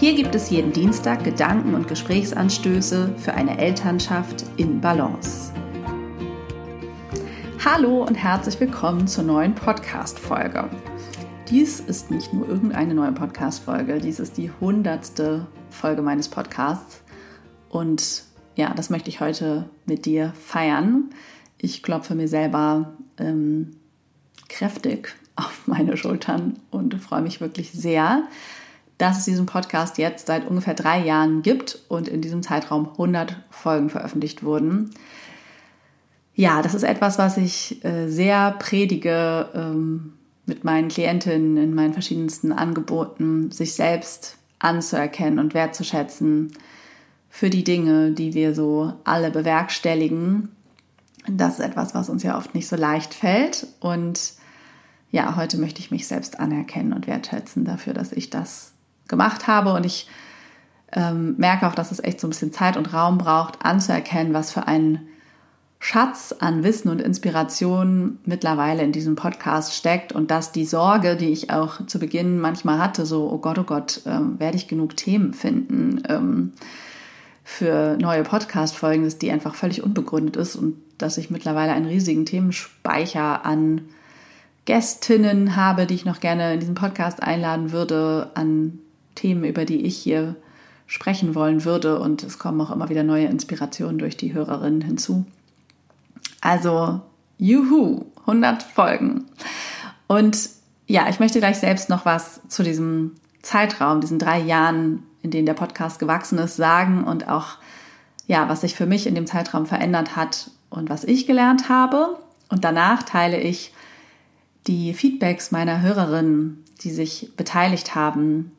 Hier gibt es jeden Dienstag Gedanken und Gesprächsanstöße für eine Elternschaft in Balance. Hallo und herzlich willkommen zur neuen Podcast-Folge. Dies ist nicht nur irgendeine neue Podcast-Folge, dies ist die hundertste Folge meines Podcasts. Und ja, das möchte ich heute mit dir feiern. Ich klopfe mir selber ähm, kräftig auf meine Schultern und freue mich wirklich sehr, dass es diesen Podcast jetzt seit ungefähr drei Jahren gibt und in diesem Zeitraum 100 Folgen veröffentlicht wurden. Ja, das ist etwas, was ich äh, sehr predige ähm, mit meinen Klientinnen in meinen verschiedensten Angeboten, sich selbst anzuerkennen und wertzuschätzen für die Dinge, die wir so alle bewerkstelligen. Das ist etwas, was uns ja oft nicht so leicht fällt. Und ja, heute möchte ich mich selbst anerkennen und wertschätzen dafür, dass ich das gemacht habe. Und ich ähm, merke auch, dass es echt so ein bisschen Zeit und Raum braucht, anzuerkennen, was für ein Schatz an Wissen und Inspiration mittlerweile in diesem Podcast steckt und dass die Sorge, die ich auch zu Beginn manchmal hatte, so, oh Gott, oh Gott, ähm, werde ich genug Themen finden ähm, für neue Podcast-Folgen, dass die einfach völlig unbegründet ist und dass ich mittlerweile einen riesigen Themenspeicher an Gästinnen habe, die ich noch gerne in diesen Podcast einladen würde, an Themen, über die ich hier sprechen wollen würde. Und es kommen auch immer wieder neue Inspirationen durch die Hörerinnen hinzu. Also, juhu, 100 Folgen. Und ja, ich möchte gleich selbst noch was zu diesem Zeitraum, diesen drei Jahren, in denen der Podcast gewachsen ist, sagen und auch, ja, was sich für mich in dem Zeitraum verändert hat und was ich gelernt habe. Und danach teile ich die Feedbacks meiner Hörerinnen, die sich beteiligt haben,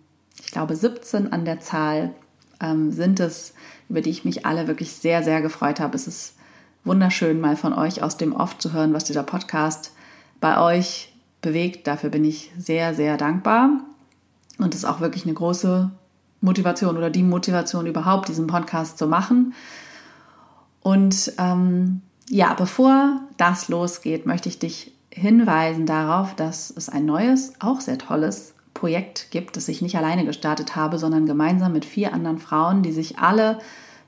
ich glaube 17 an der Zahl, ähm, sind es, über die ich mich alle wirklich sehr, sehr gefreut habe. Es ist wunderschön, mal von euch aus dem Oft zu hören, was dieser Podcast bei euch bewegt. Dafür bin ich sehr, sehr dankbar. Und es ist auch wirklich eine große Motivation oder die Motivation überhaupt, diesen Podcast zu machen. Und ähm, ja, bevor das losgeht, möchte ich dich hinweisen darauf, dass es ein neues, auch sehr tolles Projekt gibt, das ich nicht alleine gestartet habe, sondern gemeinsam mit vier anderen Frauen, die sich alle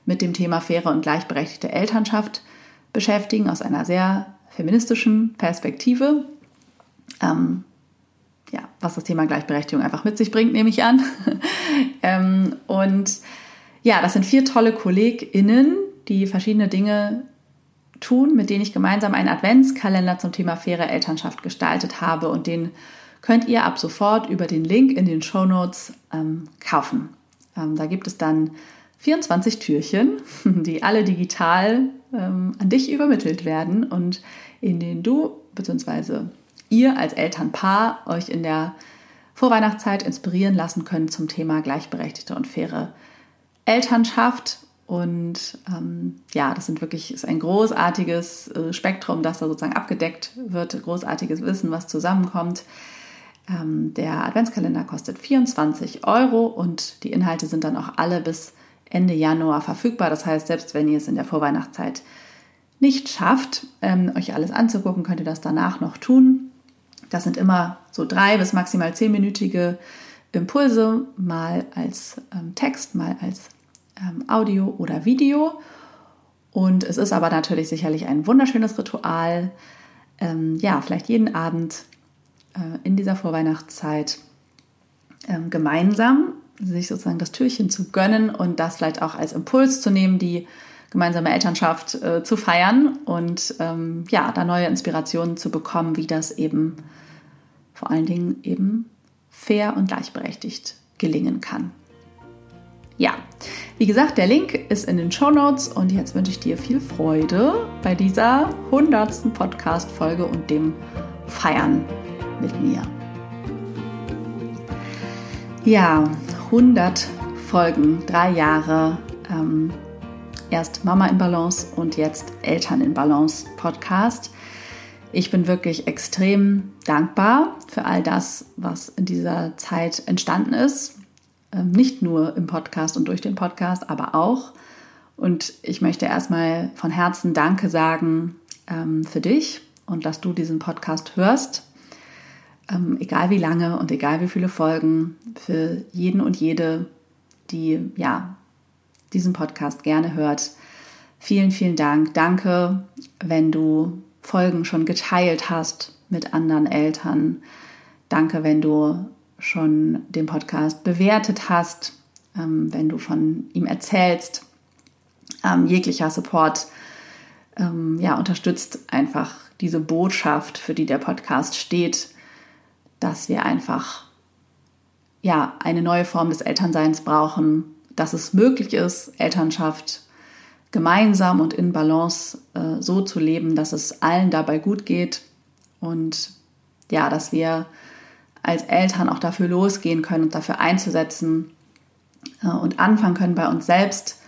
mit dem Thema faire und gleichberechtigte Elternschaft beschäftigen, aus einer sehr feministischen Perspektive. Ähm, ja, was das Thema Gleichberechtigung einfach mit sich bringt, nehme ich an. ähm, und ja, das sind vier tolle KollegInnen, die verschiedene Dinge tun, mit denen ich gemeinsam einen Adventskalender zum Thema faire Elternschaft gestaltet habe und den könnt ihr ab sofort über den Link in den Show Notes ähm, kaufen. Ähm, da gibt es dann 24 Türchen, die alle digital ähm, an dich übermittelt werden und in denen du bzw. ihr als Elternpaar euch in der Vorweihnachtszeit inspirieren lassen könnt zum Thema gleichberechtigte und faire Elternschaft. Und ähm, ja, das sind wirklich ist ein großartiges äh, Spektrum, das da sozusagen abgedeckt wird, großartiges Wissen, was zusammenkommt. Ähm, der Adventskalender kostet 24 Euro und die Inhalte sind dann auch alle bis Ende Januar verfügbar. Das heißt, selbst wenn ihr es in der Vorweihnachtszeit nicht schafft, ähm, euch alles anzugucken, könnt ihr das danach noch tun. Das sind immer so drei bis maximal zehnminütige Impulse, mal als ähm, Text, mal als Audio oder Video. Und es ist aber natürlich sicherlich ein wunderschönes Ritual, ja, vielleicht jeden Abend in dieser Vorweihnachtszeit ähm, gemeinsam sich sozusagen das Türchen zu gönnen und das vielleicht auch als Impuls zu nehmen, die gemeinsame Elternschaft äh, zu feiern und ähm, ja, da neue Inspirationen zu bekommen, wie das eben vor allen Dingen eben fair und gleichberechtigt gelingen kann. Ja, wie gesagt, der Link ist in den Show Notes und jetzt wünsche ich dir viel Freude bei dieser hundertsten Podcast-Folge und dem Feiern mit mir. Ja, 100 Folgen, drei Jahre. ähm, erst Mama in Balance und jetzt Eltern in Balance Podcast. Ich bin wirklich extrem dankbar für all das, was in dieser Zeit entstanden ist. Ähm, nicht nur im Podcast und durch den Podcast, aber auch. Und ich möchte erstmal von Herzen Danke sagen ähm, für dich und dass du diesen Podcast hörst. Ähm, egal wie lange und egal wie viele Folgen, für jeden und jede, die ja diesen Podcast gerne hört. Vielen, vielen Dank. Danke, wenn du Folgen schon geteilt hast mit anderen Eltern. Danke, wenn du schon den Podcast bewertet hast, ähm, wenn du von ihm erzählst. Ähm, jeglicher Support ähm, ja, unterstützt einfach diese Botschaft, für die der Podcast steht, dass wir einfach ja, eine neue Form des Elternseins brauchen, dass es möglich ist, Elternschaft gemeinsam und in Balance äh, so zu leben, dass es allen dabei gut geht und ja, dass wir als Eltern auch dafür losgehen können und dafür einzusetzen äh, und anfangen können bei uns selbst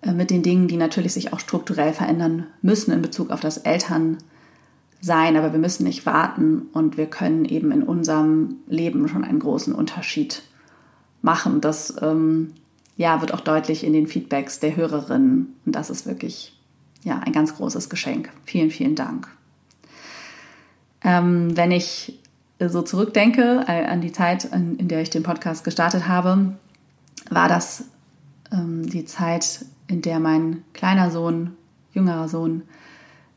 äh, mit den Dingen, die natürlich sich auch strukturell verändern müssen in Bezug auf das Elternsein. Aber wir müssen nicht warten und wir können eben in unserem Leben schon einen großen Unterschied machen. Das ähm, ja, wird auch deutlich in den Feedbacks der Hörerinnen. Und das ist wirklich ja, ein ganz großes Geschenk. Vielen, vielen Dank. Ähm, wenn ich so zurückdenke äh, an die Zeit, in, in, der ich den Podcast gestartet habe, war das ähm, die Zeit, in der mein kleiner Sohn, jüngerer Sohn,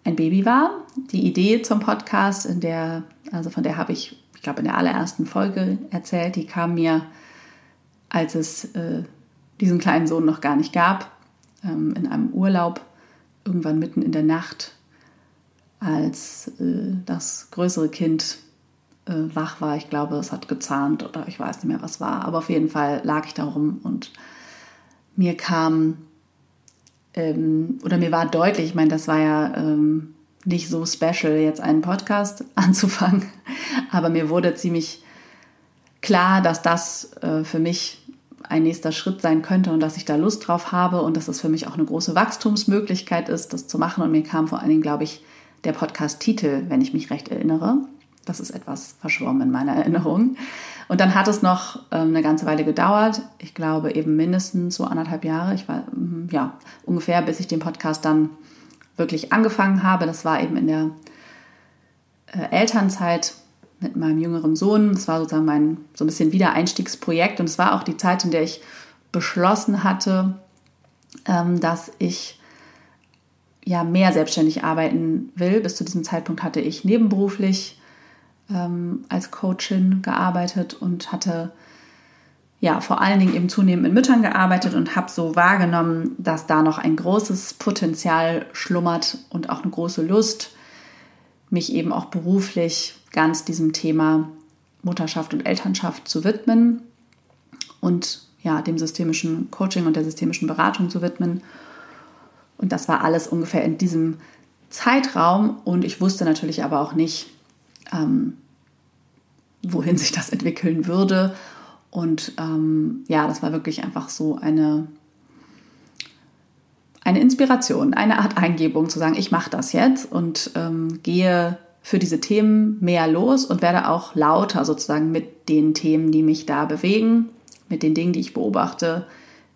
ein Baby war. Die Idee zum Podcast, in der, also von der habe ich, ich glaube, in der allerersten Folge erzählt, die kam mir, als es äh, diesen kleinen Sohn noch gar nicht gab, ähm, in einem Urlaub, irgendwann mitten in der Nacht, als äh, das größere Kind äh, wach war. Ich glaube, es hat gezahnt oder ich weiß nicht mehr, was war. Aber auf jeden Fall lag ich da rum und mir kam, ähm, oder mir war deutlich, ich meine, das war ja ähm, nicht so special, jetzt einen Podcast anzufangen, aber mir wurde ziemlich klar, dass das äh, für mich ein nächster Schritt sein könnte und dass ich da Lust drauf habe und dass es für mich auch eine große Wachstumsmöglichkeit ist, das zu machen. Und mir kam vor allen Dingen, glaube ich, der Podcast-Titel, wenn ich mich recht erinnere. Das ist etwas verschwommen in meiner Erinnerung. Und dann hat es noch ähm, eine ganze Weile gedauert. Ich glaube eben mindestens so anderthalb Jahre. Ich war, mm, ja, ungefähr, bis ich den Podcast dann wirklich angefangen habe. Das war eben in der äh, Elternzeit mit meinem jüngeren Sohn. Das war sozusagen mein so ein bisschen Wiedereinstiegsprojekt und es war auch die Zeit, in der ich beschlossen hatte, ähm, dass ich ja mehr selbstständig arbeiten will. Bis zu diesem Zeitpunkt hatte ich nebenberuflich ähm, als Coachin gearbeitet und hatte ja vor allen Dingen eben zunehmend mit Müttern gearbeitet und habe so wahrgenommen, dass da noch ein großes Potenzial schlummert und auch eine große Lust, mich eben auch beruflich ganz diesem Thema Mutterschaft und Elternschaft zu widmen und ja, dem systemischen Coaching und der systemischen Beratung zu widmen. Und das war alles ungefähr in diesem Zeitraum und ich wusste natürlich aber auch nicht, ähm, wohin sich das entwickeln würde. Und ähm, ja, das war wirklich einfach so eine, eine Inspiration, eine Art Eingebung zu sagen, ich mache das jetzt und ähm, gehe für diese Themen mehr los und werde auch lauter sozusagen mit den Themen, die mich da bewegen, mit den Dingen, die ich beobachte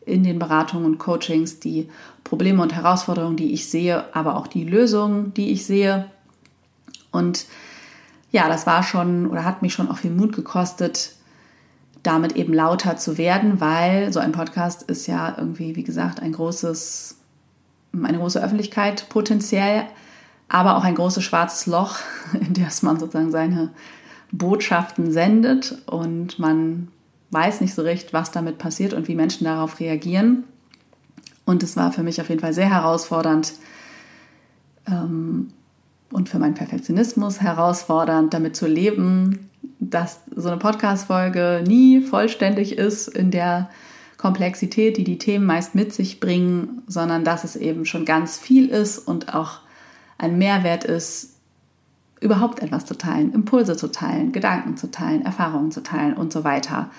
in den Beratungen und Coachings, die Probleme und Herausforderungen, die ich sehe, aber auch die Lösungen, die ich sehe. Und ja, das war schon oder hat mich schon auch viel Mut gekostet, damit eben lauter zu werden, weil so ein Podcast ist ja irgendwie, wie gesagt, ein großes, eine große Öffentlichkeit potenziell aber auch ein großes schwarzes Loch, in das man sozusagen seine Botschaften sendet und man weiß nicht so recht, was damit passiert und wie Menschen darauf reagieren. Und es war für mich auf jeden Fall sehr herausfordernd ähm, und für meinen Perfektionismus herausfordernd, damit zu leben, dass so eine Podcast-Folge nie vollständig ist in der Komplexität, die die Themen meist mit sich bringen, sondern dass es eben schon ganz viel ist und auch ein Mehrwert ist, überhaupt etwas zu teilen, Impulse zu teilen, Gedanken zu teilen, Erfahrungen zu teilen und so weiter.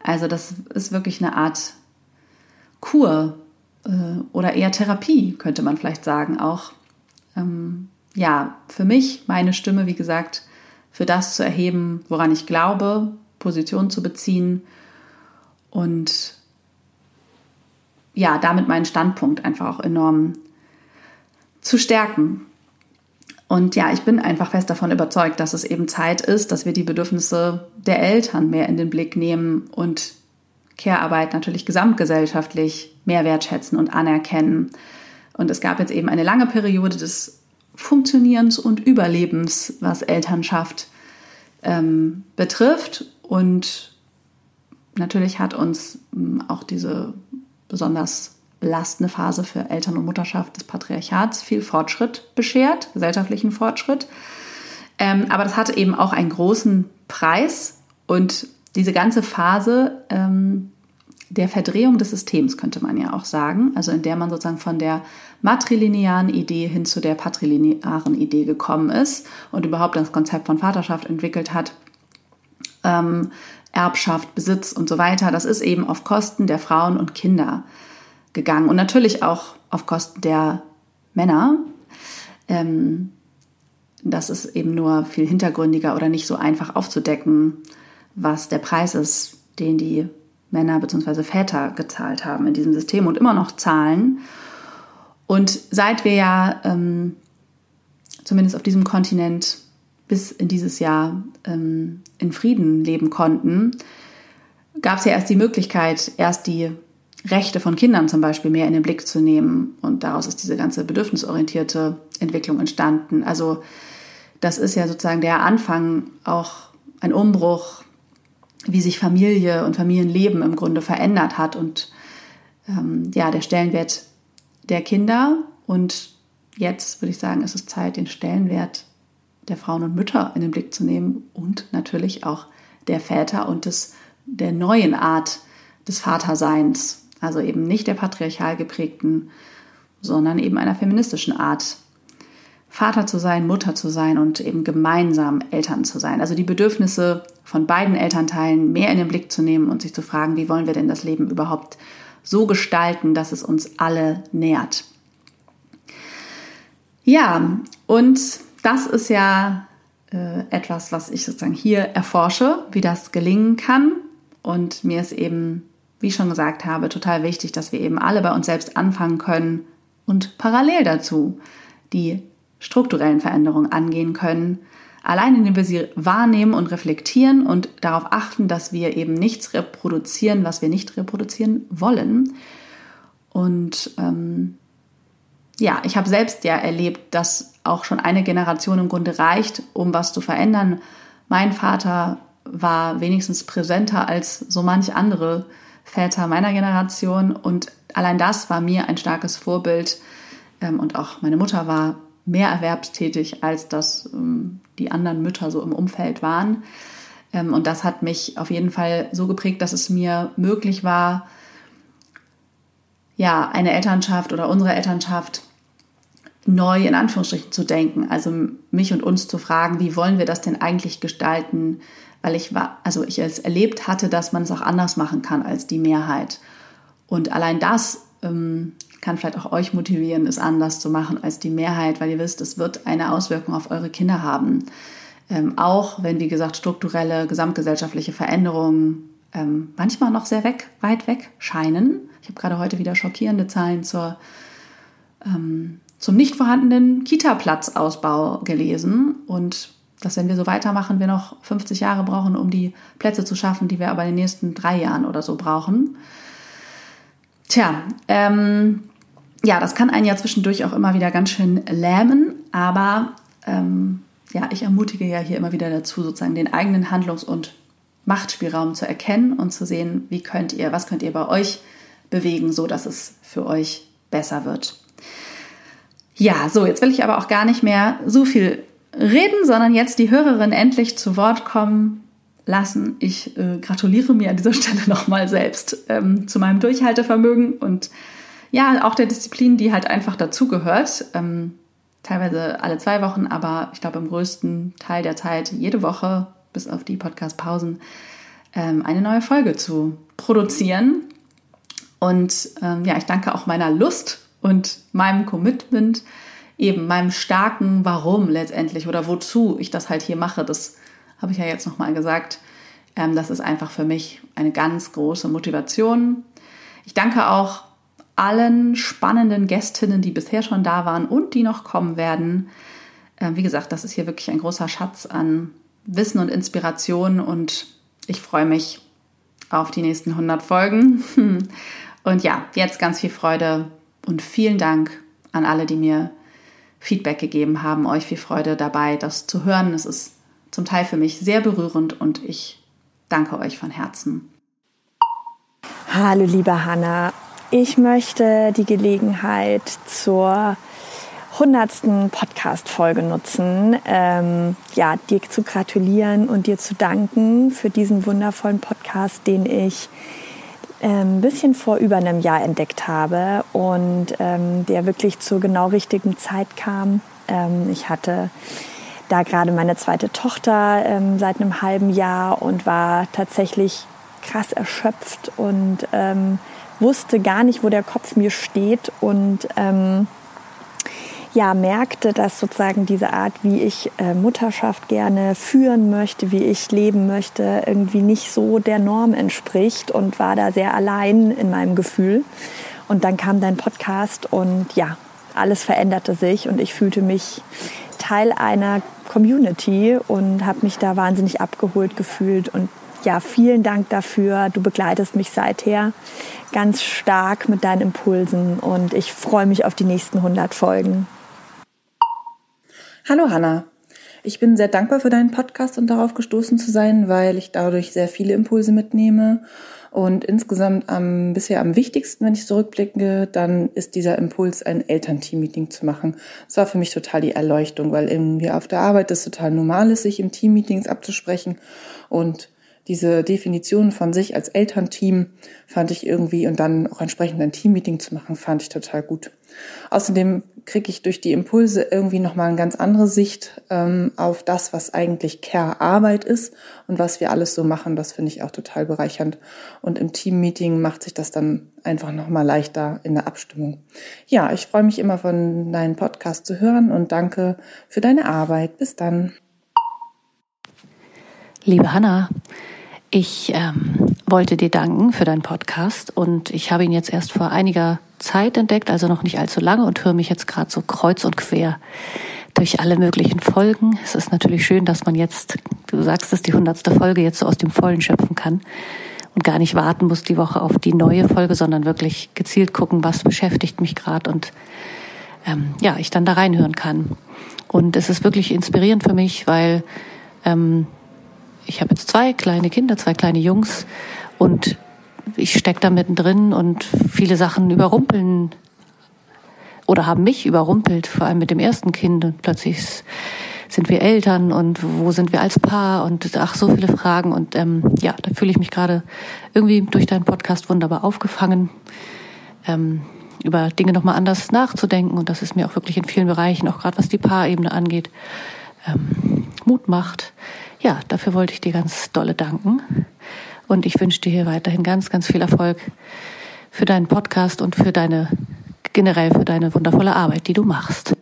Also das ist wirklich eine Art Kur äh, oder eher Therapie, könnte man vielleicht sagen, auch. Ähm, ja, für mich meine Stimme, wie gesagt, für das zu erheben, woran ich glaube, Position zu beziehen und ja, damit meinen Standpunkt einfach auch enorm zu stärken. Und ja, ich bin einfach fest davon überzeugt, dass es eben Zeit ist, dass wir die Bedürfnisse der Eltern mehr in den Blick nehmen und Care-Arbeit natürlich gesamtgesellschaftlich mehr wertschätzen und anerkennen. Und es gab jetzt eben eine lange Periode des Funktionierens und Überlebens, was Elternschaft ähm, betrifft. Und natürlich hat uns ähm, auch diese besonders belastende Phase für Eltern- und Mutterschaft des Patriarchats viel Fortschritt beschert, gesellschaftlichen Fortschritt. Ähm, aber das hatte eben auch einen großen Preis und diese ganze Phase ähm, der Verdrehung des Systems, könnte man ja auch sagen, also in der man sozusagen von der matrilinearen Idee hin zu der patrilinearen Idee gekommen ist und überhaupt das Konzept von Vaterschaft entwickelt hat, ähm, Erbschaft, Besitz und so weiter, das ist eben auf Kosten der Frauen und Kinder gegangen und natürlich auch auf Kosten der Männer. Ähm, das ist eben nur viel hintergründiger oder nicht so einfach aufzudecken, was der Preis ist, den die Männer bzw. Väter gezahlt haben in diesem System und immer noch zahlen. Und seit wir ja ähm, zumindest auf diesem Kontinent bis in dieses Jahr ähm, in Frieden leben konnten, gab es ja erst die Möglichkeit, erst die Rechte von Kindern zum Beispiel mehr in den Blick zu nehmen. Und daraus ist diese ganze bedürfnisorientierte Entwicklung entstanden. Also das ist ja sozusagen der Anfang, auch ein Umbruch, wie sich Familie und Familienleben im Grunde verändert hat und ähm, ja, der Stellenwert der Kinder. Und jetzt würde ich sagen, ist es Zeit, den Stellenwert der Frauen und Mütter in den Blick zu nehmen und natürlich auch der Väter und des, der neuen Art des Vaterseins. Also eben nicht der patriarchal geprägten, sondern eben einer feministischen Art. Vater zu sein, Mutter zu sein und eben gemeinsam Eltern zu sein. Also die Bedürfnisse von beiden Elternteilen mehr in den Blick zu nehmen und sich zu fragen, wie wollen wir denn das Leben überhaupt so gestalten, dass es uns alle nährt. Ja, und das ist ja äh, etwas, was ich sozusagen hier erforsche, wie das gelingen kann. Und mir ist eben, wie ich schon gesagt habe, total wichtig, dass wir eben alle bei uns selbst anfangen können und parallel dazu die strukturellen Veränderungen angehen können. Allein indem wir sie wahrnehmen und reflektieren und darauf achten, dass wir eben nichts reproduzieren, was wir nicht reproduzieren wollen. Und ähm, ja, ich habe selbst ja erlebt, dass auch schon eine Generation im Grunde reicht, um was zu verändern. Mein Vater war wenigstens präsenter als so manch andere Väter meiner Generation und allein das war mir ein starkes Vorbild. Ähm, und auch meine Mutter war mehr erwerbstätig, als das ähm, die anderen Mütter so im Umfeld waren. Ähm, und das hat mich auf jeden Fall so geprägt, dass es mir möglich war, ja, eine Elternschaft oder unsere Elternschaft neu in Anführungsstrichen zu denken, also mich und uns zu fragen, wie wollen wir das denn eigentlich gestalten, weil ich war, also ich es erlebt hatte, dass man es auch anders machen kann als die Mehrheit. Und allein das ähm, kann vielleicht auch euch motivieren, es anders zu machen als die Mehrheit, weil ihr wisst, es wird eine Auswirkung auf eure Kinder haben. Ähm, auch wenn, wie gesagt, strukturelle, gesamtgesellschaftliche Veränderungen ähm, manchmal noch sehr weg, weit weg scheinen. Ich habe gerade heute wieder schockierende Zahlen zur, ähm, zum nicht vorhandenen Kita-Platzausbau gelesen und dass, wenn wir so weitermachen, wir noch 50 Jahre brauchen, um die Plätze zu schaffen, die wir aber in den nächsten drei Jahren oder so brauchen. Tja, ähm, ja, das kann einen ja zwischendurch auch immer wieder ganz schön lähmen, aber ähm, ja, ich ermutige ja hier immer wieder dazu, sozusagen den eigenen Handlungs- und Machtspielraum zu erkennen und zu sehen, wie könnt ihr, was könnt ihr bei euch bewegen, so dass es für euch besser wird. Ja, so, jetzt will ich aber auch gar nicht mehr so viel reden, sondern jetzt die Hörerin endlich zu Wort kommen lassen. Ich äh, gratuliere mir an dieser Stelle nochmal selbst ähm, zu meinem Durchhaltevermögen und ja, auch der Disziplin, die halt einfach dazugehört. Ähm, teilweise alle zwei Wochen, aber ich glaube im größten Teil der Zeit jede Woche, bis auf die Podcast-Pausen, ähm, eine neue Folge zu produzieren. Und ähm, ja, ich danke auch meiner Lust und meinem Commitment, eben meinem starken Warum letztendlich oder wozu ich das halt hier mache. Das habe ich ja jetzt nochmal gesagt. Ähm, das ist einfach für mich eine ganz große Motivation. Ich danke auch allen spannenden Gästinnen, die bisher schon da waren und die noch kommen werden. Äh, wie gesagt, das ist hier wirklich ein großer Schatz an Wissen und Inspiration und ich freue mich auf die nächsten 100 Folgen. Und ja, jetzt ganz viel Freude und vielen Dank an alle, die mir Feedback gegeben haben. Euch viel Freude dabei, das zu hören. Es ist zum Teil für mich sehr berührend und ich danke euch von Herzen. Hallo, liebe Hanna. Ich möchte die Gelegenheit zur hundertsten Podcast-Folge nutzen, ähm, ja, dir zu gratulieren und dir zu danken für diesen wundervollen Podcast, den ich ein ähm, bisschen vor über einem Jahr entdeckt habe und ähm, der wirklich zur genau richtigen Zeit kam. Ähm, ich hatte da gerade meine zweite Tochter ähm, seit einem halben Jahr und war tatsächlich krass erschöpft und ähm, wusste gar nicht, wo der Kopf mir steht und ähm, ja, merkte, dass sozusagen diese Art, wie ich äh, Mutterschaft gerne führen möchte, wie ich leben möchte, irgendwie nicht so der Norm entspricht und war da sehr allein in meinem Gefühl. Und dann kam dein Podcast und ja, alles veränderte sich und ich fühlte mich Teil einer Community und habe mich da wahnsinnig abgeholt gefühlt und ja, vielen Dank dafür. Du begleitest mich seither ganz stark mit deinen Impulsen und ich freue mich auf die nächsten 100 Folgen. Hallo Hanna. Ich bin sehr dankbar für deinen Podcast und darauf gestoßen zu sein, weil ich dadurch sehr viele Impulse mitnehme. Und insgesamt am, bisher am wichtigsten, wenn ich zurückblicke, dann ist dieser Impuls, ein Elternteam-Meeting zu machen. Das war für mich total die Erleuchtung, weil irgendwie auf der Arbeit es total normal ist, sich im Team-Meetings abzusprechen. Und diese Definition von sich als Elternteam fand ich irgendwie und dann auch entsprechend ein Teammeeting zu machen, fand ich total gut. Außerdem kriege ich durch die Impulse irgendwie nochmal eine ganz andere Sicht ähm, auf das, was eigentlich Care-Arbeit ist und was wir alles so machen. Das finde ich auch total bereichernd. Und im Teammeeting macht sich das dann einfach nochmal leichter in der Abstimmung. Ja, ich freue mich immer von deinem Podcast zu hören und danke für deine Arbeit. Bis dann. Liebe Hanna, ich ähm, wollte dir danken für deinen Podcast und ich habe ihn jetzt erst vor einiger Zeit entdeckt, also noch nicht allzu lange und höre mich jetzt gerade so kreuz und quer durch alle möglichen Folgen. Es ist natürlich schön, dass man jetzt, du sagst es, die hundertste Folge jetzt so aus dem Vollen schöpfen kann und gar nicht warten muss die Woche auf die neue Folge, sondern wirklich gezielt gucken, was beschäftigt mich gerade und ähm, ja, ich dann da reinhören kann. Und es ist wirklich inspirierend für mich, weil ähm, ich habe jetzt zwei kleine Kinder, zwei kleine Jungs und ich stecke da mittendrin und viele Sachen überrumpeln oder haben mich überrumpelt, vor allem mit dem ersten Kind. Und plötzlich sind wir Eltern und wo sind wir als Paar? Und ach so viele Fragen. Und ähm, ja, da fühle ich mich gerade irgendwie durch deinen Podcast wunderbar aufgefangen, ähm, über Dinge nochmal anders nachzudenken. Und das ist mir auch wirklich in vielen Bereichen, auch gerade was die Paarebene angeht, ähm, Mut macht. Ja, dafür wollte ich dir ganz dolle danken. Und ich wünsche dir hier weiterhin ganz, ganz viel Erfolg für deinen Podcast und für deine, generell für deine wundervolle Arbeit, die du machst.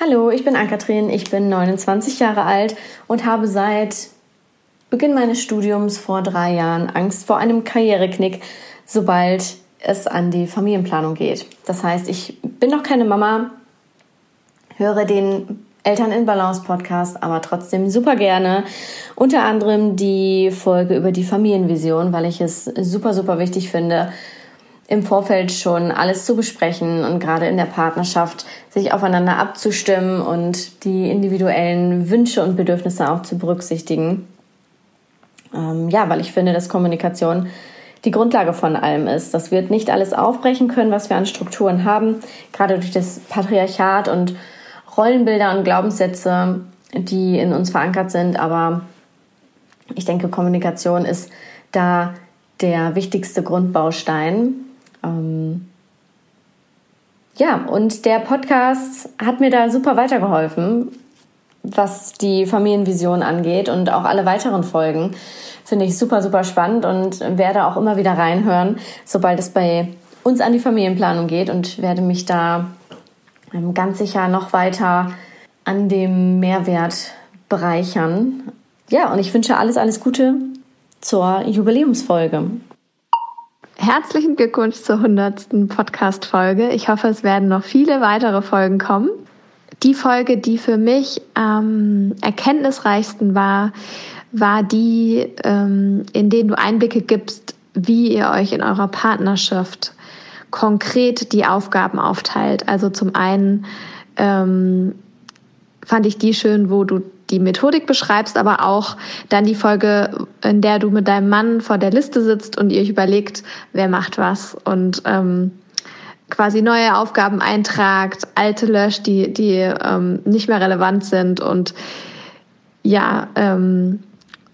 Hallo, ich bin Ann-Kathrin, ich bin 29 Jahre alt und habe seit Beginn meines Studiums vor drei Jahren Angst vor einem Karriereknick, sobald es an die Familienplanung geht. Das heißt, ich bin noch keine Mama, höre den Eltern in Balance Podcast, aber trotzdem super gerne. Unter anderem die Folge über die Familienvision, weil ich es super, super wichtig finde, im Vorfeld schon alles zu besprechen und gerade in der Partnerschaft sich aufeinander abzustimmen und die individuellen Wünsche und Bedürfnisse auch zu berücksichtigen. Ähm, ja, weil ich finde, dass Kommunikation die Grundlage von allem ist. Das wird nicht alles aufbrechen können, was wir an Strukturen haben, gerade durch das Patriarchat und Rollenbilder und Glaubenssätze, die in uns verankert sind. Aber ich denke, Kommunikation ist da der wichtigste Grundbaustein. Ähm ja, und der Podcast hat mir da super weitergeholfen, was die Familienvision angeht und auch alle weiteren Folgen, finde ich super, super spannend und werde auch immer wieder reinhören, sobald es bei uns an die Familienplanung geht und werde mich da ganz sicher noch weiter an dem Mehrwert bereichern. Ja, und ich wünsche alles, alles Gute zur Jubiläumsfolge. Herzlichen Glückwunsch zur 100. Podcast-Folge. Ich hoffe, es werden noch viele weitere Folgen kommen. Die Folge, die für mich am erkenntnisreichsten war, war die, ähm, in denen du Einblicke gibst, wie ihr euch in eurer Partnerschaft konkret die Aufgaben aufteilt. Also zum einen ähm, fand ich die schön, wo du die Methodik beschreibst, aber auch dann die Folge, in der du mit deinem Mann vor der Liste sitzt und ihr euch überlegt, wer macht was und ähm, quasi neue Aufgaben eintragt, alte löscht, die, die ähm, nicht mehr relevant sind und ja, ähm,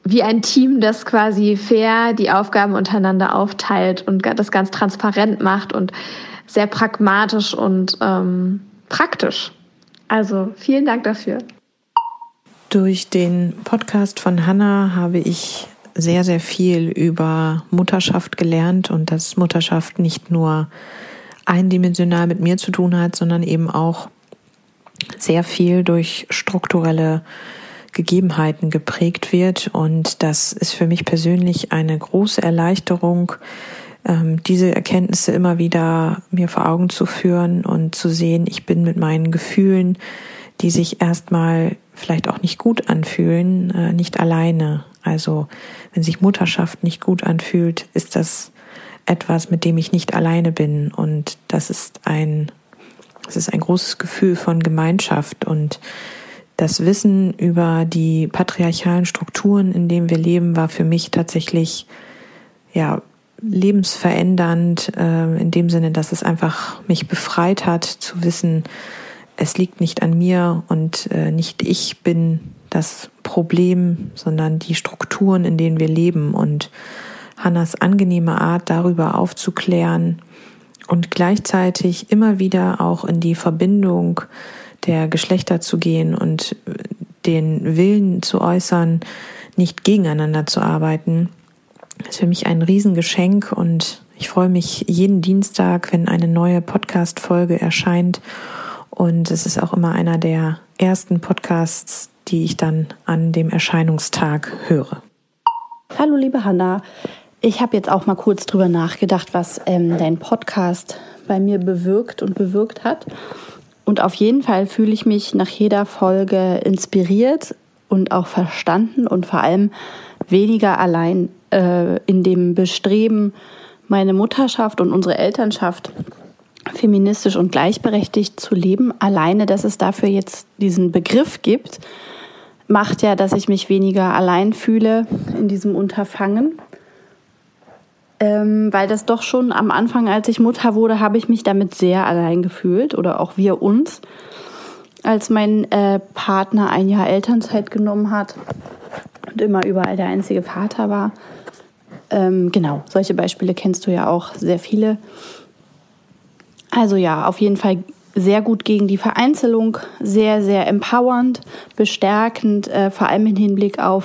wie ein Team, das quasi fair die Aufgaben untereinander aufteilt und das ganz transparent macht und sehr pragmatisch und ähm, praktisch. Also vielen Dank dafür. Durch den Podcast von Hanna habe ich sehr, sehr viel über Mutterschaft gelernt und dass Mutterschaft nicht nur eindimensional mit mir zu tun hat, sondern eben auch sehr viel durch strukturelle Gegebenheiten geprägt wird. Und das ist für mich persönlich eine große Erleichterung, ähm, diese Erkenntnisse immer wieder mir vor Augen zu führen und zu sehen, ich bin mit meinen Gefühlen, die sich erstmal vielleicht auch nicht gut anfühlen, äh, nicht alleine. Also wenn sich Mutterschaft nicht gut anfühlt, ist das etwas, mit dem ich nicht alleine bin. Und das ist ein, das ist ein großes Gefühl von Gemeinschaft und das Wissen über die patriarchalen Strukturen, in denen wir leben, war für mich tatsächlich ja lebensverändernd äh, in dem Sinne, dass es einfach mich befreit hat zu wissen, es liegt nicht an mir und äh, nicht ich bin das Problem, sondern die Strukturen, in denen wir leben. Und Hannas angenehme Art, darüber aufzuklären und gleichzeitig immer wieder auch in die Verbindung der Geschlechter zu gehen und den Willen zu äußern, nicht gegeneinander zu arbeiten, ist für mich ein Riesengeschenk und ich freue mich jeden Dienstag, wenn eine neue Podcast-Folge erscheint und es ist auch immer einer der ersten Podcasts, die ich dann an dem Erscheinungstag höre. Hallo liebe Hanna, ich habe jetzt auch mal kurz drüber nachgedacht, was ähm, dein Podcast bei mir bewirkt und bewirkt hat. Und auf jeden Fall fühle ich mich nach jeder Folge inspiriert und auch verstanden und vor allem weniger allein äh, in dem Bestreben, meine Mutterschaft und unsere Elternschaft feministisch und gleichberechtigt zu leben. Alleine, dass es dafür jetzt diesen Begriff gibt, macht ja, dass ich mich weniger allein fühle in diesem Unterfangen. Ähm, weil das doch schon am Anfang, als ich Mutter wurde, habe ich mich damit sehr allein gefühlt oder auch wir uns, als mein äh, Partner ein Jahr Elternzeit genommen hat und immer überall der einzige Vater war. Ähm, genau, solche Beispiele kennst du ja auch sehr viele. Also ja, auf jeden Fall sehr gut gegen die Vereinzelung, sehr, sehr empowernd, bestärkend, äh, vor allem im Hinblick auf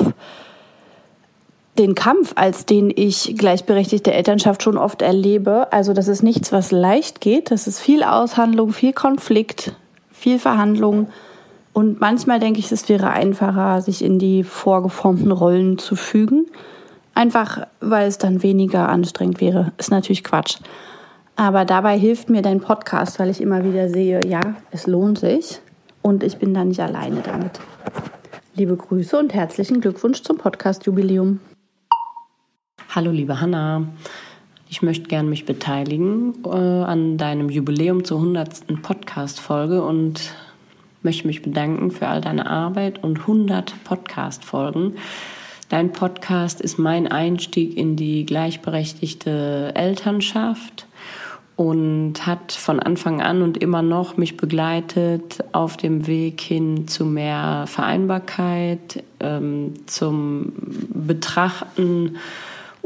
den Kampf, als den ich gleichberechtigte Elternschaft schon oft erlebe. Also das ist nichts, was leicht geht. Das ist viel Aushandlung, viel Konflikt, viel Verhandlung. Und manchmal denke ich, es wäre einfacher, sich in die vorgeformten Rollen zu fügen. Einfach, weil es dann weniger anstrengend wäre. Ist natürlich Quatsch. Aber dabei hilft mir dein Podcast, weil ich immer wieder sehe, ja, es lohnt sich und ich bin da nicht alleine damit. Liebe Grüße und herzlichen Glückwunsch zum Podcast-Jubiläum. Hallo, liebe Hanna. Ich möchte gerne mich beteiligen äh, an deinem Jubiläum zur 100. Podcast-Folge und möchte mich bedanken für all deine Arbeit und 100 Podcast-Folgen. Dein Podcast ist mein Einstieg in die gleichberechtigte Elternschaft und hat von Anfang an und immer noch mich begleitet auf dem Weg hin zu mehr Vereinbarkeit, ähm, zum Betrachten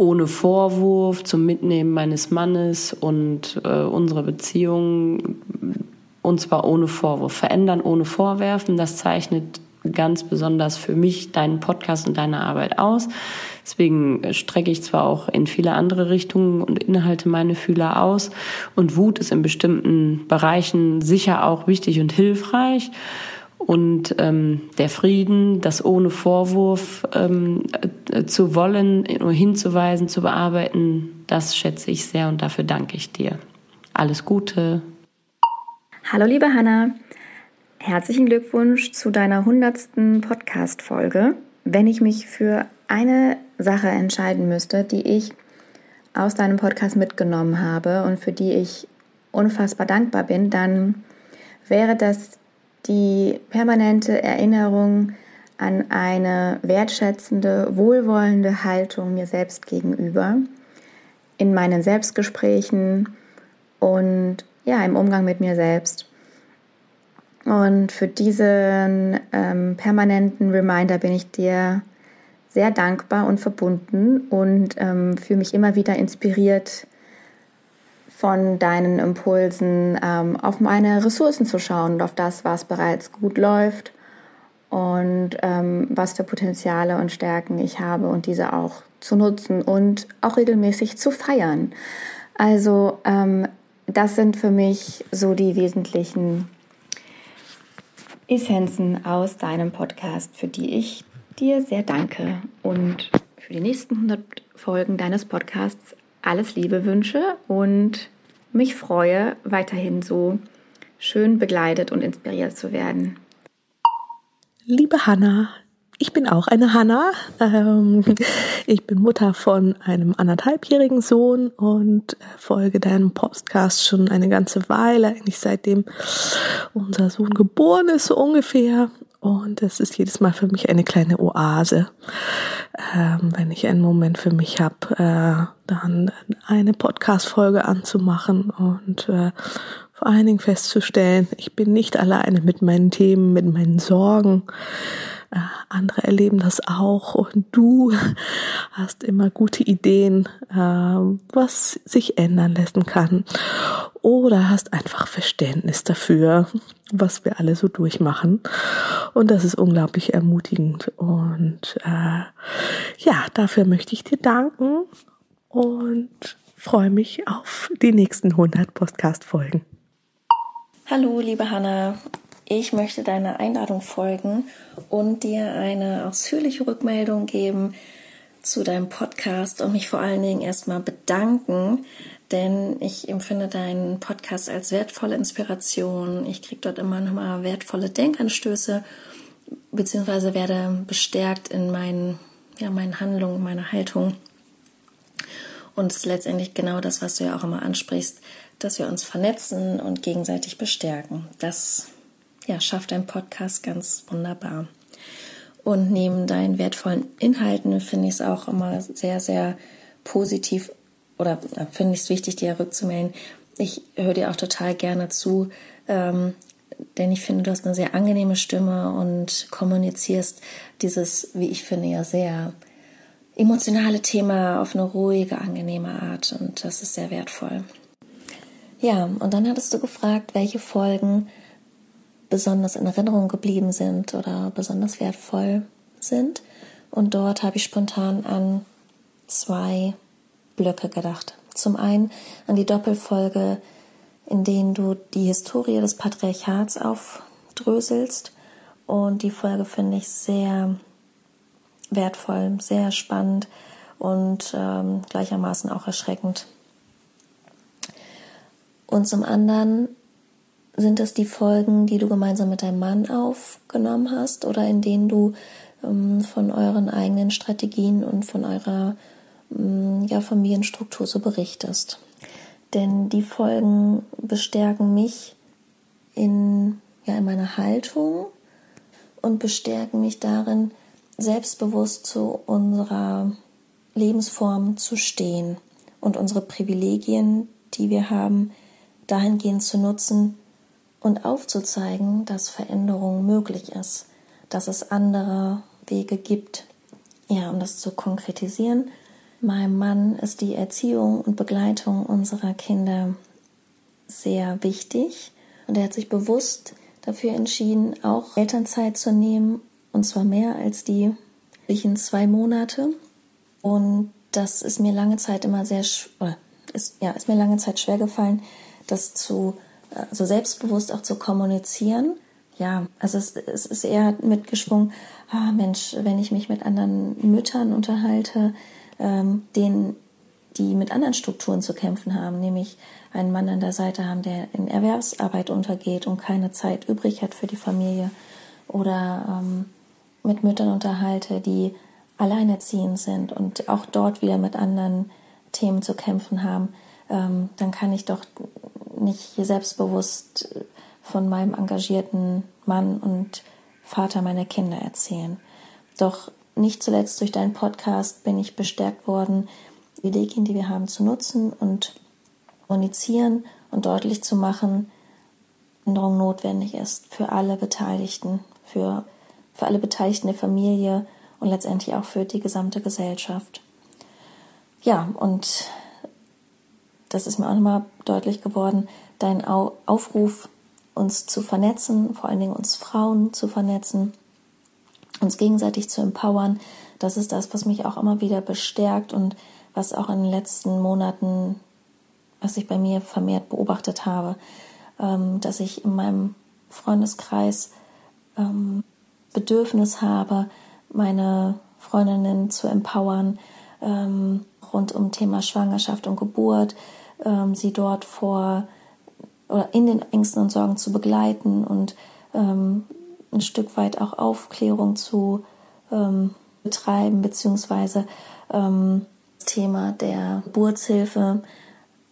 ohne Vorwurf, zum Mitnehmen meines Mannes und äh, unsere Beziehung und zwar ohne Vorwurf. Verändern ohne Vorwerfen, das zeichnet ganz besonders für mich deinen Podcast und deine Arbeit aus. Deswegen strecke ich zwar auch in viele andere Richtungen und Inhalte meine Fühler aus. Und Wut ist in bestimmten Bereichen sicher auch wichtig und hilfreich. Und ähm, der Frieden, das ohne Vorwurf ähm, äh, zu wollen, hinzuweisen, zu bearbeiten, das schätze ich sehr und dafür danke ich dir. Alles Gute. Hallo liebe Hanna, herzlichen Glückwunsch zu deiner hundertsten Podcast-Folge. Wenn ich mich für eine Sache entscheiden müsste, die ich aus deinem Podcast mitgenommen habe und für die ich unfassbar dankbar bin, dann wäre das die permanente Erinnerung an eine wertschätzende, wohlwollende Haltung mir selbst gegenüber in meinen Selbstgesprächen und ja, im Umgang mit mir selbst. Und für diesen ähm, permanenten Reminder bin ich dir sehr dankbar und verbunden und ähm, fühle mich immer wieder inspiriert von deinen Impulsen, ähm, auf meine Ressourcen zu schauen und auf das, was bereits gut läuft und ähm, was für Potenziale und Stärken ich habe und diese auch zu nutzen und auch regelmäßig zu feiern. Also ähm, das sind für mich so die wesentlichen Essenzen aus deinem Podcast, für die ich dir sehr danke und für die nächsten 100 Folgen deines Podcasts alles Liebe wünsche und mich freue, weiterhin so schön begleitet und inspiriert zu werden. Liebe Hanna, ich bin auch eine Hanna. Ähm, ich bin Mutter von einem anderthalbjährigen Sohn und folge deinem Podcast schon eine ganze Weile, eigentlich seitdem unser Sohn geboren ist, so ungefähr. Und es ist jedes Mal für mich eine kleine Oase, ähm, wenn ich einen Moment für mich habe, äh, dann eine Podcast-Folge anzumachen und äh, vor allen Dingen festzustellen, ich bin nicht alleine mit meinen Themen, mit meinen Sorgen. Äh, andere erleben das auch und du hast immer gute Ideen, äh, was sich ändern lassen kann. Oder hast einfach Verständnis dafür, was wir alle so durchmachen. Und das ist unglaublich ermutigend. Und äh, ja, dafür möchte ich dir danken und freue mich auf die nächsten 100 Podcast-Folgen. Hallo, liebe Hanna. Ich möchte deiner Einladung folgen und dir eine ausführliche Rückmeldung geben zu deinem Podcast und mich vor allen Dingen erstmal bedanken, denn ich empfinde deinen Podcast als wertvolle Inspiration. Ich kriege dort immer nochmal wertvolle Denkanstöße, beziehungsweise werde bestärkt in meinen, ja, meinen Handlungen, meiner Haltung. Und es ist letztendlich genau das, was du ja auch immer ansprichst, dass wir uns vernetzen und gegenseitig bestärken. Das ja, schafft dein Podcast ganz wunderbar. Und neben deinen wertvollen Inhalten finde ich es auch immer sehr, sehr positiv oder äh, finde ich es wichtig, dir rückzumelden. Ich höre dir auch total gerne zu, ähm, denn ich finde, du hast eine sehr angenehme Stimme und kommunizierst dieses, wie ich finde, ja sehr emotionale Thema auf eine ruhige, angenehme Art und das ist sehr wertvoll. Ja, und dann hattest du gefragt, welche Folgen besonders in Erinnerung geblieben sind oder besonders wertvoll sind. Und dort habe ich spontan an zwei Blöcke gedacht. Zum einen an die Doppelfolge, in denen du die Historie des Patriarchats aufdröselst. Und die Folge finde ich sehr wertvoll, sehr spannend und ähm, gleichermaßen auch erschreckend. Und zum anderen sind das die Folgen, die du gemeinsam mit deinem Mann aufgenommen hast oder in denen du ähm, von euren eigenen Strategien und von eurer ähm, ja, Familienstruktur so berichtest? Denn die Folgen bestärken mich in, ja, in meiner Haltung und bestärken mich darin, selbstbewusst zu unserer Lebensform zu stehen und unsere Privilegien, die wir haben, dahingehend zu nutzen, und aufzuzeigen, dass Veränderung möglich ist, dass es andere Wege gibt. Ja, um das zu konkretisieren, meinem Mann ist die Erziehung und Begleitung unserer Kinder sehr wichtig und er hat sich bewusst dafür entschieden, auch Elternzeit zu nehmen und zwar mehr als die in zwei Monate. Und das ist mir lange Zeit immer sehr, ist, ja, ist mir lange Zeit schwer gefallen, das zu, äh, so selbstbewusst auch zu kommunizieren. Ja, also es, es ist eher mitgeschwungen, ah Mensch, wenn ich mich mit anderen Müttern unterhalte, ähm, denen, die mit anderen Strukturen zu kämpfen haben, nämlich einen Mann an der Seite haben, der in Erwerbsarbeit untergeht und keine Zeit übrig hat für die Familie, oder ähm, mit Müttern unterhalte, die alleinerziehend sind und auch dort wieder mit anderen Themen zu kämpfen haben, ähm, dann kann ich doch nicht selbstbewusst von meinem engagierten Mann und Vater meiner Kinder erzählen. Doch nicht zuletzt durch deinen Podcast bin ich bestärkt worden, die Ideen, die wir haben, zu nutzen und kommunizieren und deutlich zu machen, Änderung notwendig ist für alle Beteiligten, für, für alle Beteiligten der Familie und letztendlich auch für die gesamte Gesellschaft. Ja, und das ist mir auch nochmal deutlich geworden, dein Aufruf, uns zu vernetzen, vor allen Dingen uns Frauen zu vernetzen, uns gegenseitig zu empowern, das ist das, was mich auch immer wieder bestärkt und was auch in den letzten Monaten, was ich bei mir vermehrt beobachtet habe, ähm, dass ich in meinem Freundeskreis ähm, Bedürfnis habe, meine Freundinnen zu empowern ähm, rund um Thema Schwangerschaft und Geburt, ähm, sie dort vor oder in den Ängsten und Sorgen zu begleiten und ähm, ein Stück weit auch Aufklärung zu ähm, betreiben, beziehungsweise ähm, das Thema der Geburtshilfe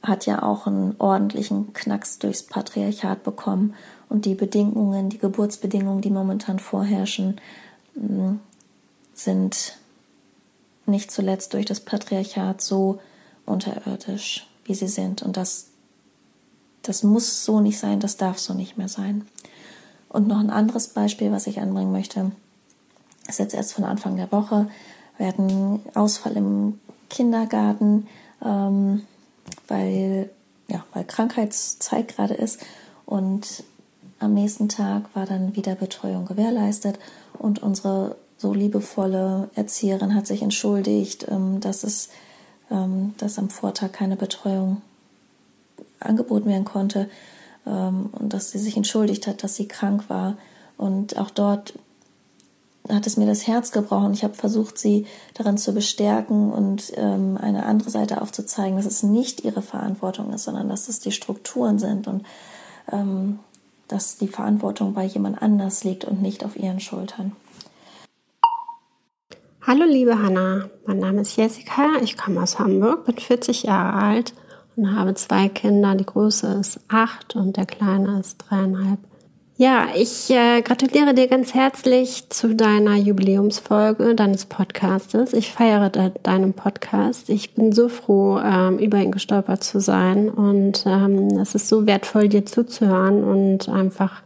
hat ja auch einen ordentlichen Knacks durchs Patriarchat bekommen und die Bedingungen, die Geburtsbedingungen, die momentan vorherrschen, mm, sind nicht zuletzt durch das Patriarchat so unterirdisch, wie sie sind. Und das, das muss so nicht sein, das darf so nicht mehr sein. Und noch ein anderes Beispiel, was ich anbringen möchte, ist jetzt erst von Anfang der Woche. Wir hatten Ausfall im Kindergarten. Ähm, weil, ja, weil Krankheitszeit gerade ist und am nächsten Tag war dann wieder Betreuung gewährleistet und unsere so liebevolle Erzieherin hat sich entschuldigt, ähm, dass es, dass am Vortag keine Betreuung angeboten werden konnte ähm, und dass sie sich entschuldigt hat, dass sie krank war und auch dort hat es mir das Herz gebrochen. Ich habe versucht, sie daran zu bestärken und ähm, eine andere Seite aufzuzeigen, dass es nicht ihre Verantwortung ist, sondern dass es die Strukturen sind und ähm, dass die Verantwortung bei jemand anders liegt und nicht auf ihren Schultern. Hallo liebe Hanna, mein Name ist Jessica, ich komme aus Hamburg, bin 40 Jahre alt und habe zwei Kinder. Die große ist acht und der kleine ist dreieinhalb. Ja, ich äh, gratuliere dir ganz herzlich zu deiner Jubiläumsfolge deines Podcastes. Ich feiere de deinen Podcast. Ich bin so froh, ähm, über ihn gestolpert zu sein. Und ähm, es ist so wertvoll, dir zuzuhören und einfach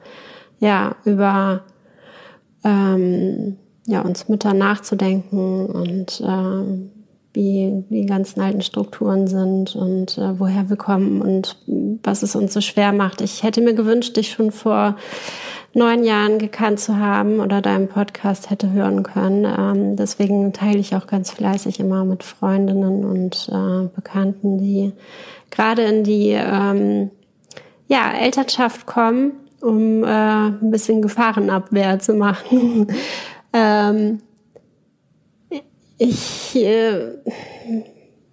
ja über ähm, ja, uns Mütter nachzudenken und ähm, wie die ganzen alten Strukturen sind und äh, woher wir kommen und was es uns so schwer macht. Ich hätte mir gewünscht, dich schon vor neun Jahren gekannt zu haben oder deinen Podcast hätte hören können. Ähm, deswegen teile ich auch ganz fleißig immer mit Freundinnen und äh, Bekannten, die gerade in die ähm, ja, Elternschaft kommen, um äh, ein bisschen Gefahrenabwehr zu machen. ähm, ich äh,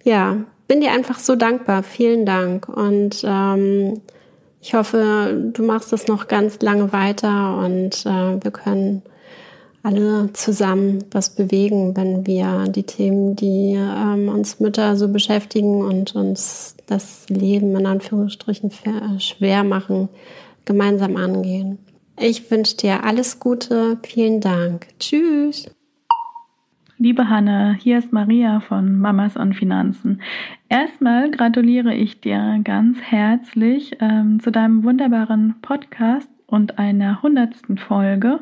ja, bin dir einfach so dankbar. Vielen Dank. Und ähm, ich hoffe, du machst das noch ganz lange weiter und äh, wir können alle zusammen was bewegen, wenn wir die Themen, die ähm, uns Mütter so beschäftigen und uns das Leben in Anführungsstrichen schwer machen, gemeinsam angehen. Ich wünsche dir alles Gute. Vielen Dank. Tschüss. Liebe Hanne, hier ist Maria von Mamas und Finanzen. Erstmal gratuliere ich dir ganz herzlich ähm, zu deinem wunderbaren Podcast und einer hundertsten Folge.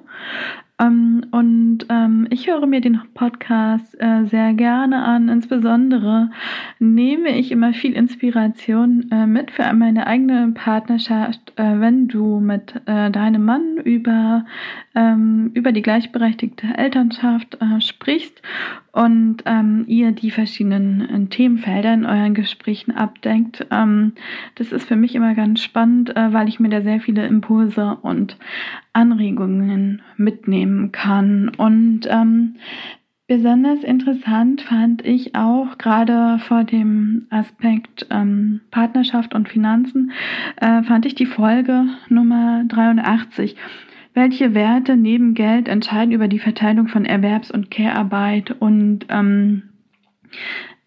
Ähm, und ähm, ich höre mir den Podcast äh, sehr gerne an. Insbesondere nehme ich immer viel Inspiration äh, mit für meine eigene Partnerschaft, äh, wenn du mit deinem Mann über, ähm, über die gleichberechtigte Elternschaft äh, sprichst und ähm, ihr die verschiedenen äh, Themenfelder in euren Gesprächen abdenkt. Ähm, das ist für mich immer ganz spannend, äh, weil ich mir da sehr viele Impulse und Anregungen mitnehmen kann. Und ähm, besonders interessant fand ich auch gerade vor dem Aspekt ähm, Partnerschaft und Finanzen, äh, fand ich die Folge Nummer 83. Welche Werte neben Geld entscheiden über die Verteilung von Erwerbs- und Care-Arbeit? Und ähm,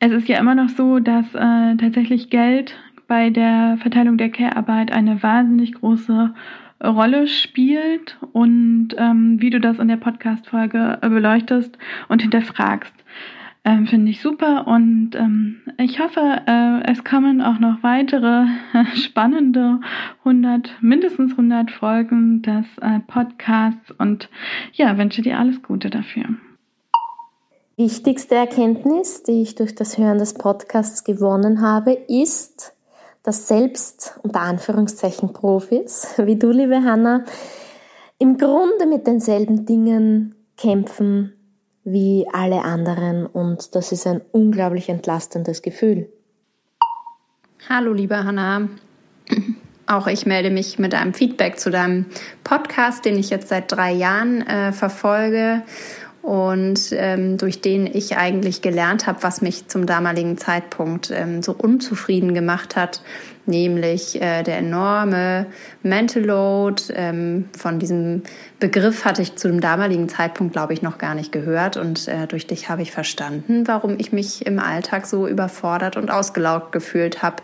es ist ja immer noch so, dass äh, tatsächlich Geld bei der Verteilung der Care-Arbeit eine wahnsinnig große Rolle spielt und ähm, wie du das in der Podcast-Folge beleuchtest und hinterfragst. Ähm, Finde ich super und ähm, ich hoffe, äh, es kommen auch noch weitere spannende 100, mindestens 100 Folgen des äh, Podcasts und ja, wünsche dir alles Gute dafür. Wichtigste Erkenntnis, die ich durch das Hören des Podcasts gewonnen habe, ist, dass selbst unter Anführungszeichen Profis, wie du, liebe Hanna, im Grunde mit denselben Dingen kämpfen wie alle anderen und das ist ein unglaublich entlastendes Gefühl. Hallo, liebe Hanna. Auch ich melde mich mit einem Feedback zu deinem Podcast, den ich jetzt seit drei Jahren äh, verfolge und ähm, durch den ich eigentlich gelernt habe, was mich zum damaligen Zeitpunkt ähm, so unzufrieden gemacht hat, nämlich äh, der enorme Mental Load. Ähm, von diesem Begriff hatte ich zu dem damaligen Zeitpunkt, glaube ich, noch gar nicht gehört und äh, durch dich habe ich verstanden, warum ich mich im Alltag so überfordert und ausgelaugt gefühlt habe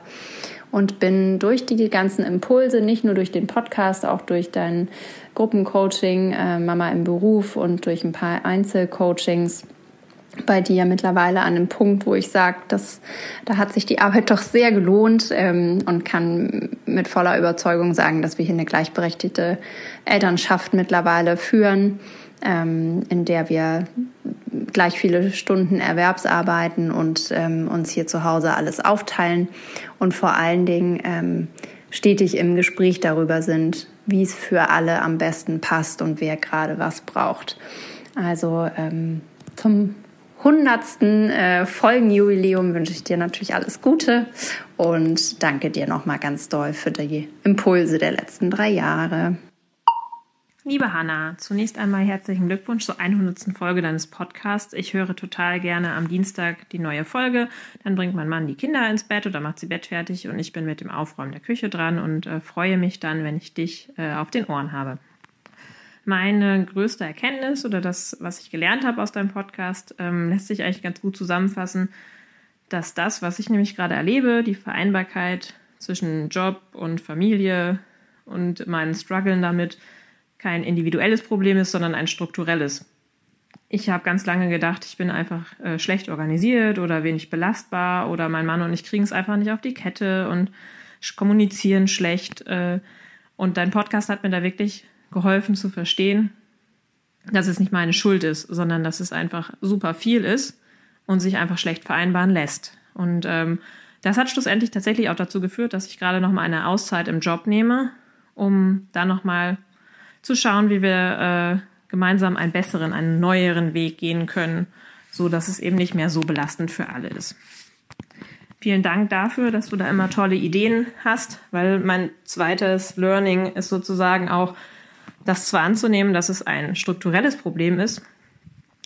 und bin durch die ganzen Impulse, nicht nur durch den Podcast, auch durch dein Gruppencoaching, äh, Mama im Beruf und durch ein paar Einzelcoachings bei dir mittlerweile an einem Punkt, wo ich sage, da hat sich die Arbeit doch sehr gelohnt ähm, und kann mit voller Überzeugung sagen, dass wir hier eine gleichberechtigte Elternschaft mittlerweile führen, ähm, in der wir gleich viele Stunden Erwerbsarbeiten und ähm, uns hier zu Hause alles aufteilen und vor allen Dingen ähm, stetig im Gespräch darüber sind, wie es für alle am besten passt und wer gerade was braucht. Also ähm, zum hundertsten äh, Folgenjubiläum wünsche ich dir natürlich alles Gute und danke dir nochmal ganz doll für die Impulse der letzten drei Jahre. Liebe Hanna, zunächst einmal herzlichen Glückwunsch zur 100. Folge deines Podcasts. Ich höre total gerne am Dienstag die neue Folge. Dann bringt mein Mann die Kinder ins Bett oder macht sie Bett fertig und ich bin mit dem Aufräumen der Küche dran und äh, freue mich dann, wenn ich dich äh, auf den Ohren habe. Meine größte Erkenntnis oder das, was ich gelernt habe aus deinem Podcast, ähm, lässt sich eigentlich ganz gut zusammenfassen, dass das, was ich nämlich gerade erlebe, die Vereinbarkeit zwischen Job und Familie und meinen Struggeln damit, kein individuelles Problem ist, sondern ein strukturelles. Ich habe ganz lange gedacht, ich bin einfach äh, schlecht organisiert oder wenig belastbar oder mein Mann und ich kriegen es einfach nicht auf die Kette und kommunizieren schlecht. Äh, und dein Podcast hat mir da wirklich geholfen zu verstehen, dass es nicht meine Schuld ist, sondern dass es einfach super viel ist und sich einfach schlecht vereinbaren lässt. Und ähm, das hat schlussendlich tatsächlich auch dazu geführt, dass ich gerade noch mal eine Auszeit im Job nehme, um da noch mal zu schauen, wie wir äh, gemeinsam einen besseren, einen neueren Weg gehen können, so dass es eben nicht mehr so belastend für alle ist. Vielen Dank dafür, dass du da immer tolle Ideen hast, weil mein zweites Learning ist sozusagen auch, das zwar anzunehmen, dass es ein strukturelles Problem ist,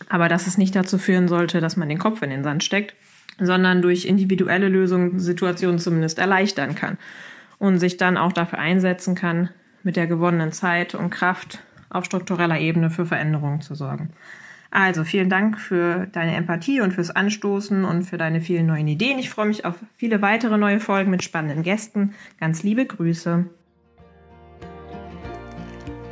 aber dass es nicht dazu führen sollte, dass man den Kopf in den Sand steckt, sondern durch individuelle Lösungen Situationen zumindest erleichtern kann und sich dann auch dafür einsetzen kann, mit der gewonnenen Zeit und Kraft auf struktureller Ebene für Veränderungen zu sorgen. Also vielen Dank für deine Empathie und fürs Anstoßen und für deine vielen neuen Ideen. Ich freue mich auf viele weitere neue Folgen mit spannenden Gästen. Ganz liebe Grüße.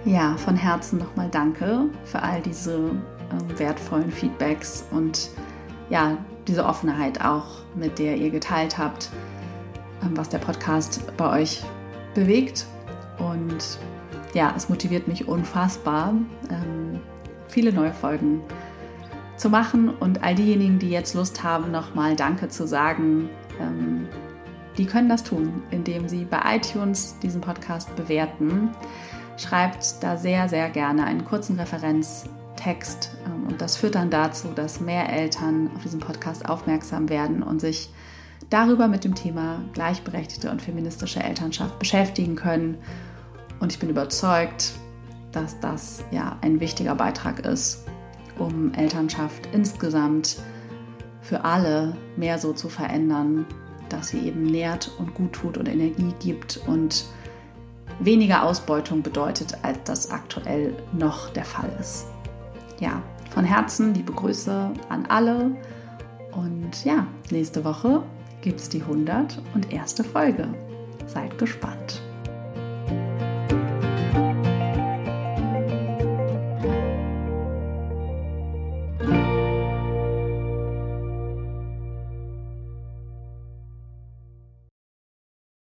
Ja, von Herzen nochmal danke für all diese äh, wertvollen Feedbacks und ja, diese Offenheit auch, mit der ihr geteilt habt, äh, was der Podcast bei euch bewegt und ja, es motiviert mich unfassbar, ähm, viele neue Folgen zu machen und all diejenigen, die jetzt Lust haben, nochmal Danke zu sagen, ähm, die können das tun, indem sie bei iTunes diesen Podcast bewerten. Schreibt da sehr, sehr gerne einen kurzen Referenztext ähm, und das führt dann dazu, dass mehr Eltern auf diesen Podcast aufmerksam werden und sich darüber mit dem Thema gleichberechtigte und feministische Elternschaft beschäftigen können. Und ich bin überzeugt, dass das ja ein wichtiger Beitrag ist, um Elternschaft insgesamt für alle mehr so zu verändern, dass sie eben nährt und gut tut und Energie gibt und weniger Ausbeutung bedeutet, als das aktuell noch der Fall ist. Ja, von Herzen liebe Grüße an alle und ja, nächste Woche gibt es die 100 und erste Folge. Seid gespannt.